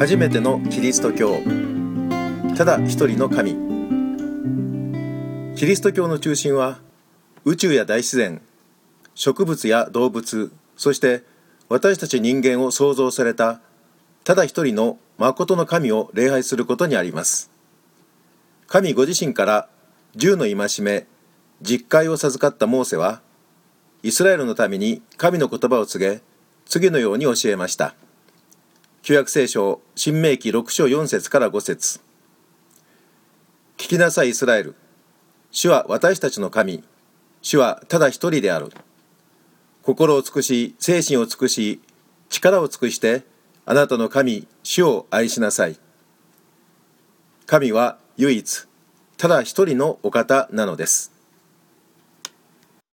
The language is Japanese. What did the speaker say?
初めてのキリスト教。ただ一人の神。キリスト教の中心は宇宙や大自然植物や動物そして私たち人間を創造されたただ一人の誠の神を礼拝することにあります。神ご自身から十の戒め実戒を授かったモーセはイスラエルのために神の言葉を告げ次のように教えました。旧約聖書新明記6章4節から5節。聞きなさいイスラエル。主は私たちの神。主はただ一人である。心を尽くし精神を尽くし力を尽くしてあなたの神主を愛しなさい。神は唯一ただ一人のお方なのです。